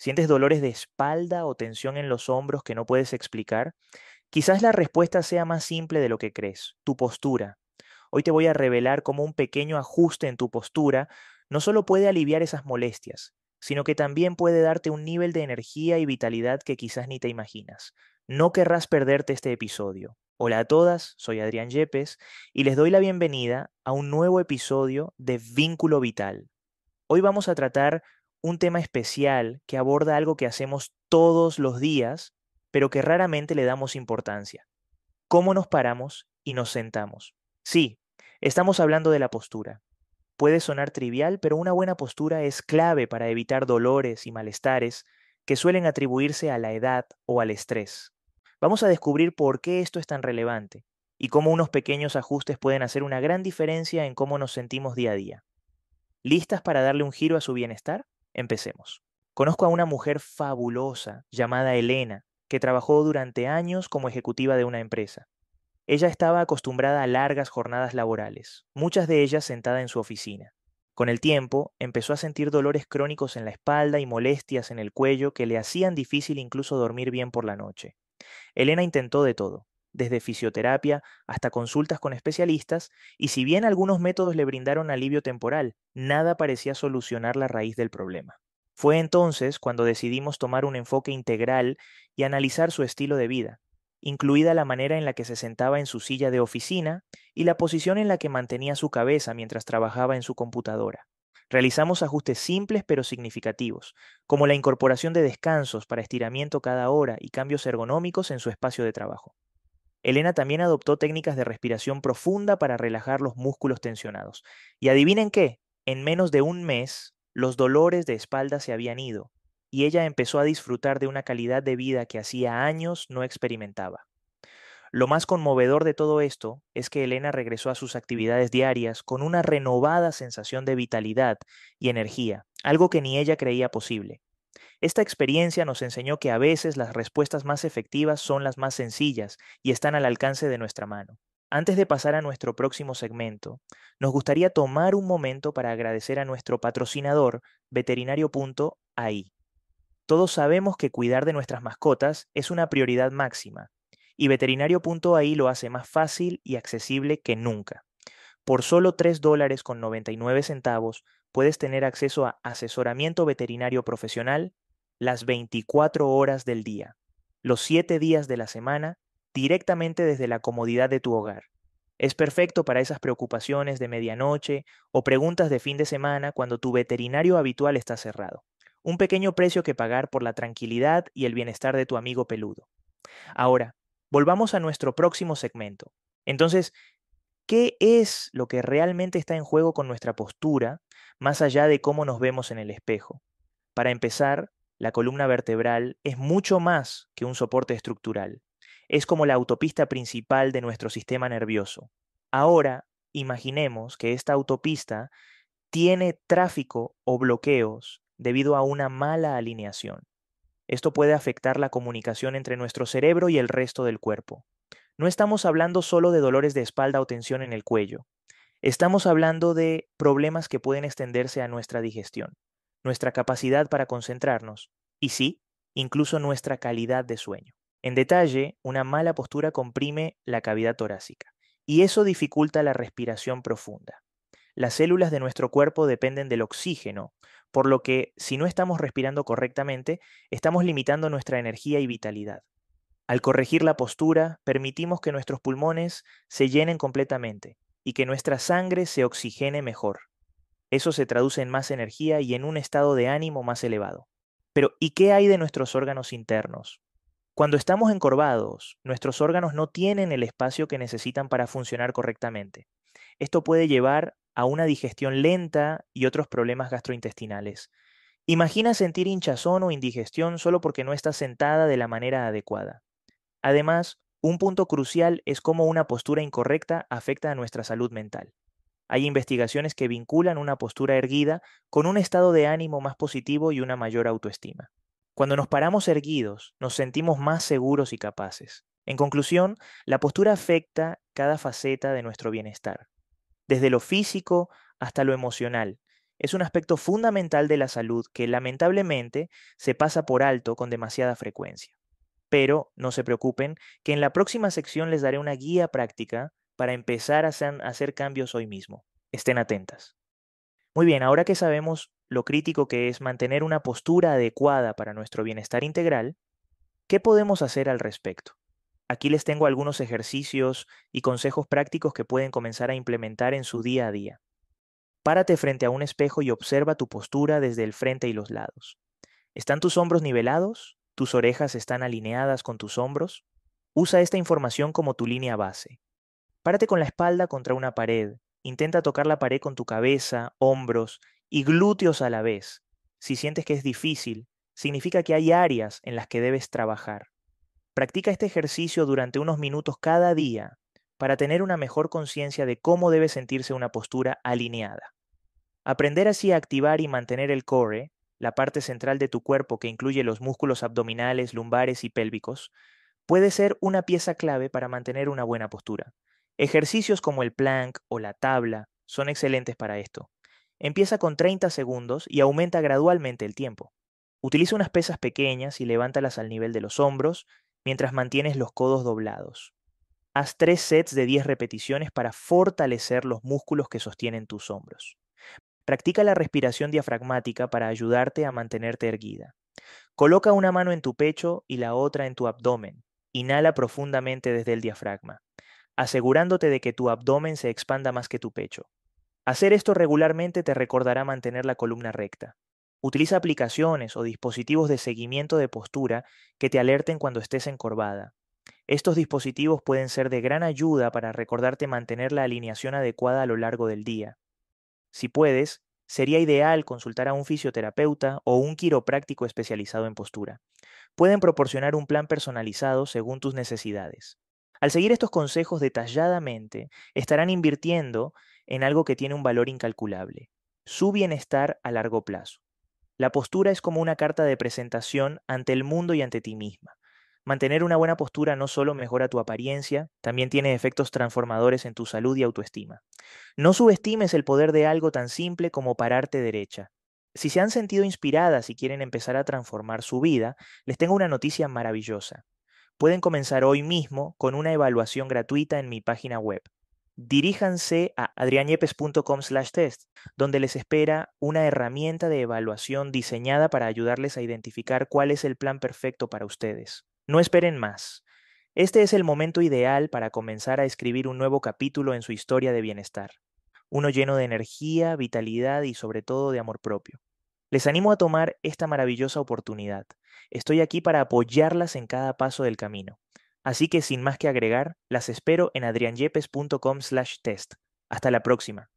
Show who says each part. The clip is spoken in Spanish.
Speaker 1: ¿Sientes dolores de espalda o tensión en los hombros que no puedes explicar? Quizás la respuesta sea más simple de lo que crees, tu postura. Hoy te voy a revelar cómo un pequeño ajuste en tu postura no solo puede aliviar esas molestias, sino que también puede darte un nivel de energía y vitalidad que quizás ni te imaginas. No querrás perderte este episodio. Hola a todas, soy Adrián Yepes y les doy la bienvenida a un nuevo episodio de Vínculo Vital. Hoy vamos a tratar un tema especial que aborda algo que hacemos todos los días, pero que raramente le damos importancia. ¿Cómo nos paramos y nos sentamos? Sí, estamos hablando de la postura. Puede sonar trivial, pero una buena postura es clave para evitar dolores y malestares que suelen atribuirse a la edad o al estrés. Vamos a descubrir por qué esto es tan relevante y cómo unos pequeños ajustes pueden hacer una gran diferencia en cómo nos sentimos día a día. ¿Listas para darle un giro a su bienestar? Empecemos. Conozco a una mujer fabulosa llamada Elena, que trabajó durante años como ejecutiva de una empresa. Ella estaba acostumbrada a largas jornadas laborales, muchas de ellas sentada en su oficina. Con el tiempo, empezó a sentir dolores crónicos en la espalda y molestias en el cuello que le hacían difícil incluso dormir bien por la noche. Elena intentó de todo, desde fisioterapia hasta consultas con especialistas, y si bien algunos métodos le brindaron alivio temporal, nada parecía solucionar la raíz del problema. Fue entonces cuando decidimos tomar un enfoque integral y analizar su estilo de vida, incluida la manera en la que se sentaba en su silla de oficina y la posición en la que mantenía su cabeza mientras trabajaba en su computadora. Realizamos ajustes simples pero significativos, como la incorporación de descansos para estiramiento cada hora y cambios ergonómicos en su espacio de trabajo. Elena también adoptó técnicas de respiración profunda para relajar los músculos tensionados. Y adivinen qué, en menos de un mes, los dolores de espalda se habían ido, y ella empezó a disfrutar de una calidad de vida que hacía años no experimentaba. Lo más conmovedor de todo esto es que Elena regresó a sus actividades diarias con una renovada sensación de vitalidad y energía, algo que ni ella creía posible. Esta experiencia nos enseñó que a veces las respuestas más efectivas son las más sencillas y están al alcance de nuestra mano. Antes de pasar a nuestro próximo segmento, nos gustaría tomar un momento para agradecer a nuestro patrocinador, veterinario.ai. Todos sabemos que cuidar de nuestras mascotas es una prioridad máxima, y veterinario.ai lo hace más fácil y accesible que nunca. Por solo 3 dólares con 99 centavos puedes tener acceso a asesoramiento veterinario profesional las 24 horas del día, los 7 días de la semana, directamente desde la comodidad de tu hogar. Es perfecto para esas preocupaciones de medianoche o preguntas de fin de semana cuando tu veterinario habitual está cerrado. Un pequeño precio que pagar por la tranquilidad y el bienestar de tu amigo peludo. Ahora, volvamos a nuestro próximo segmento. Entonces, ¿qué es lo que realmente está en juego con nuestra postura, más allá de cómo nos vemos en el espejo? Para empezar, la columna vertebral es mucho más que un soporte estructural. Es como la autopista principal de nuestro sistema nervioso. Ahora, imaginemos que esta autopista tiene tráfico o bloqueos debido a una mala alineación. Esto puede afectar la comunicación entre nuestro cerebro y el resto del cuerpo. No estamos hablando solo de dolores de espalda o tensión en el cuello. Estamos hablando de problemas que pueden extenderse a nuestra digestión nuestra capacidad para concentrarnos y sí, incluso nuestra calidad de sueño. En detalle, una mala postura comprime la cavidad torácica y eso dificulta la respiración profunda. Las células de nuestro cuerpo dependen del oxígeno, por lo que si no estamos respirando correctamente, estamos limitando nuestra energía y vitalidad. Al corregir la postura, permitimos que nuestros pulmones se llenen completamente y que nuestra sangre se oxigene mejor. Eso se traduce en más energía y en un estado de ánimo más elevado. Pero, ¿y qué hay de nuestros órganos internos? Cuando estamos encorvados, nuestros órganos no tienen el espacio que necesitan para funcionar correctamente. Esto puede llevar a una digestión lenta y otros problemas gastrointestinales. Imagina sentir hinchazón o indigestión solo porque no estás sentada de la manera adecuada. Además, un punto crucial es cómo una postura incorrecta afecta a nuestra salud mental. Hay investigaciones que vinculan una postura erguida con un estado de ánimo más positivo y una mayor autoestima. Cuando nos paramos erguidos, nos sentimos más seguros y capaces. En conclusión, la postura afecta cada faceta de nuestro bienestar, desde lo físico hasta lo emocional, es un aspecto fundamental de la salud que lamentablemente se pasa por alto con demasiada frecuencia. Pero no se preocupen, que en la próxima sección les daré una guía práctica para empezar a hacer, cambios hoy mismo. Estén atentas. Muy bien, ahora que sabemos lo crítico que es mantener una postura adecuada para nuestro bienestar integral, ¿qué podemos hacer al respecto? Aquí les tengo algunos ejercicios y consejos prácticos que pueden comenzar a implementar en su día a día. Párate frente a un espejo y observa tu postura desde el frente y los lados. ¿Están tus hombros nivelados? ¿Tus orejas están alineadas con tus hombros? Usa esta información como tu línea base. Párate con la espalda contra una pared. Intenta tocar la pared con tu cabeza, hombros y glúteos a la vez. Si sientes que es difícil, significa que hay áreas en las que debes trabajar. Practica este ejercicio durante unos minutos cada día para tener una mejor conciencia de cómo debe sentirse una postura alineada. Aprender así a activar y mantener el core, la parte central de tu cuerpo que incluye los músculos abdominales, lumbares y pélvicos, puede ser una pieza clave para mantener una buena postura. Ejercicios como el plank o la tabla son excelentes para esto. Empieza con 30 segundos y aumenta gradualmente el tiempo. Utiliza unas pesas pequeñas y levántalas al nivel de los hombros mientras mantienes los codos doblados. Haz tres sets de 10 repeticiones para fortalecer los músculos que sostienen tus hombros. Practica la respiración diafragmática para ayudarte a mantenerte erguida. Coloca una mano en tu pecho y la otra en tu abdomen. Inhala profundamente desde el diafragma, asegurándote de que tu abdomen se expanda más que tu pecho. Hacer esto regularmente te recordará mantener la columna recta. Utiliza aplicaciones o dispositivos de seguimiento de postura que te alerten cuando estés encorvada. Estos dispositivos pueden ser de gran ayuda para recordarte mantener la alineación adecuada a lo largo del día. Si puedes, sería ideal consultar a un fisioterapeuta o un quiropráctico especializado en postura. Pueden proporcionar un plan personalizado según tus necesidades. Al seguir estos consejos detalladamente, estarán invirtiendo en algo que tiene un valor incalculable, su bienestar a largo plazo. La postura es como una carta de presentación ante el mundo y ante ti misma. Mantener una buena postura no solo mejora tu apariencia, también tiene efectos transformadores en tu salud y autoestima. No subestimes el poder de algo tan simple como pararte derecha. Si se han sentido inspiradas y quieren empezar a transformar su vida, les tengo una noticia maravillosa. Pueden comenzar hoy mismo con una evaluación gratuita en mi página web. Diríjanse a adrianyepes.com/test, donde les espera una herramienta de evaluación diseñada para ayudarles a identificar cuál es el plan perfecto para ustedes. No esperen más. Este es el momento ideal para comenzar a escribir un nuevo capítulo en su historia de bienestar, uno lleno de energía, vitalidad y sobre todo de amor propio. Les animo a tomar esta maravillosa oportunidad. Estoy aquí para apoyarlas en cada paso del camino. Así que sin más que agregar, las espero en adrianyepes.com/test. Hasta la próxima.